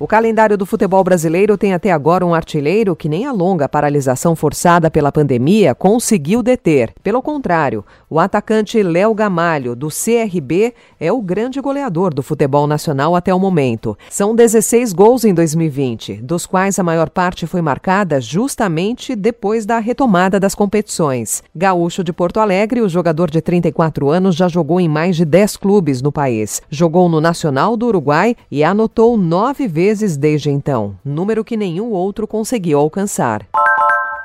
O calendário do futebol brasileiro tem até agora um artilheiro que nem a longa paralisação forçada pela pandemia conseguiu deter. Pelo contrário, o atacante Léo Gamalho, do CRB, é o grande goleador do futebol nacional até o momento. São 16 gols em 2020, dos quais a maior parte foi marcada justamente depois da retomada das competições. Gaúcho de Porto Alegre, o jogador de 34 anos já jogou em mais de 10 clubes no país. Jogou no Nacional do Uruguai e anotou nove vezes vezes desde então, número que nenhum outro conseguiu alcançar.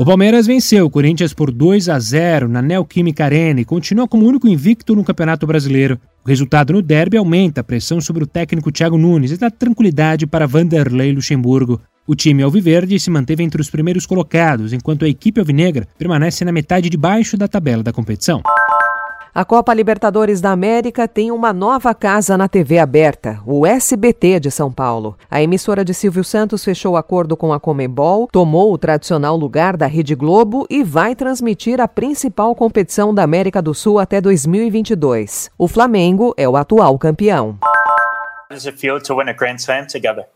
O Palmeiras venceu o Corinthians por 2 a 0 na Neoquímica Arena e continua como único invicto no Campeonato Brasileiro. O resultado no derby aumenta a pressão sobre o técnico Thiago Nunes e dá tranquilidade para Vanderlei Luxemburgo. O time alviverde se manteve entre os primeiros colocados, enquanto a equipe alvinegra permanece na metade de baixo da tabela da competição. A Copa Libertadores da América tem uma nova casa na TV aberta, o SBT de São Paulo. A emissora de Silvio Santos fechou acordo com a Comebol, tomou o tradicional lugar da Rede Globo e vai transmitir a principal competição da América do Sul até 2022. O Flamengo é o atual campeão. How does it feel to win a Grand Slam together?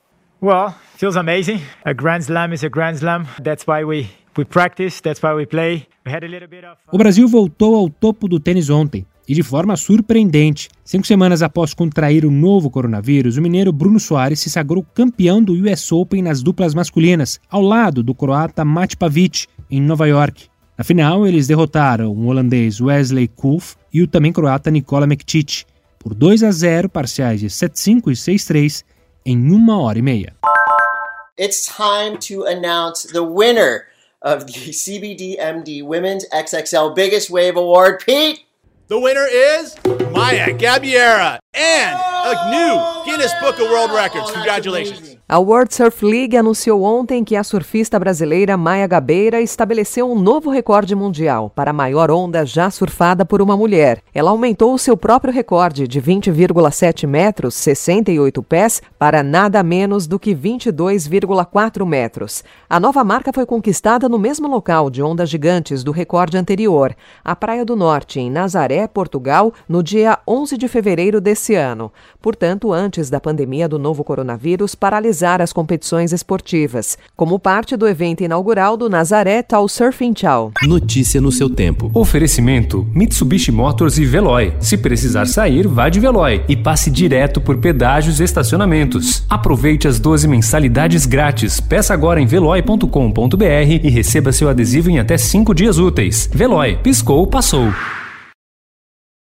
Well, feels amazing. A Grand Slam is a Grand Slam. That's why we we practice, that's why we play. We had a little bit of O Brasil voltou ao topo do tênis ontem e de forma surpreendente. Cinco semanas após contrair o novo coronavírus, o mineiro Bruno Soares se sagrou campeão do US Open nas duplas masculinas, ao lado do croata Mate Pavic, em Nova York. Na final, eles derrotaram o holandês Wesley Kulf e o também croata Nikola Mektic por 2 a 0 parciais de 7-5 e 6-3 em uma hora e meia. It's time to announce the winner of the CBDMD Women's XXL Biggest Wave Award. Pete! The winner is Maya Gabiera and a new Guinness Book of World Records. Congratulations. A World Surf League anunciou ontem que a surfista brasileira Maia Gabeira estabeleceu um novo recorde mundial para a maior onda já surfada por uma mulher. Ela aumentou o seu próprio recorde de 20,7 metros, 68 pés, para nada menos do que 22,4 metros. A nova marca foi conquistada no mesmo local de ondas gigantes do recorde anterior, a Praia do Norte, em Nazaré, Portugal, no dia 11 de fevereiro desse ano. Portanto, antes da pandemia do novo coronavírus paralisar as competições esportivas, como parte do evento inaugural do Nazaré Tal Surfing Chow. Notícia no seu tempo. Oferecimento: Mitsubishi Motors e Veloy. Se precisar sair, vá de Veloy e passe direto por pedágios e estacionamentos. Aproveite as 12 mensalidades grátis. Peça agora em veloy.com.br e receba seu adesivo em até 5 dias úteis. Veloy, piscou, passou.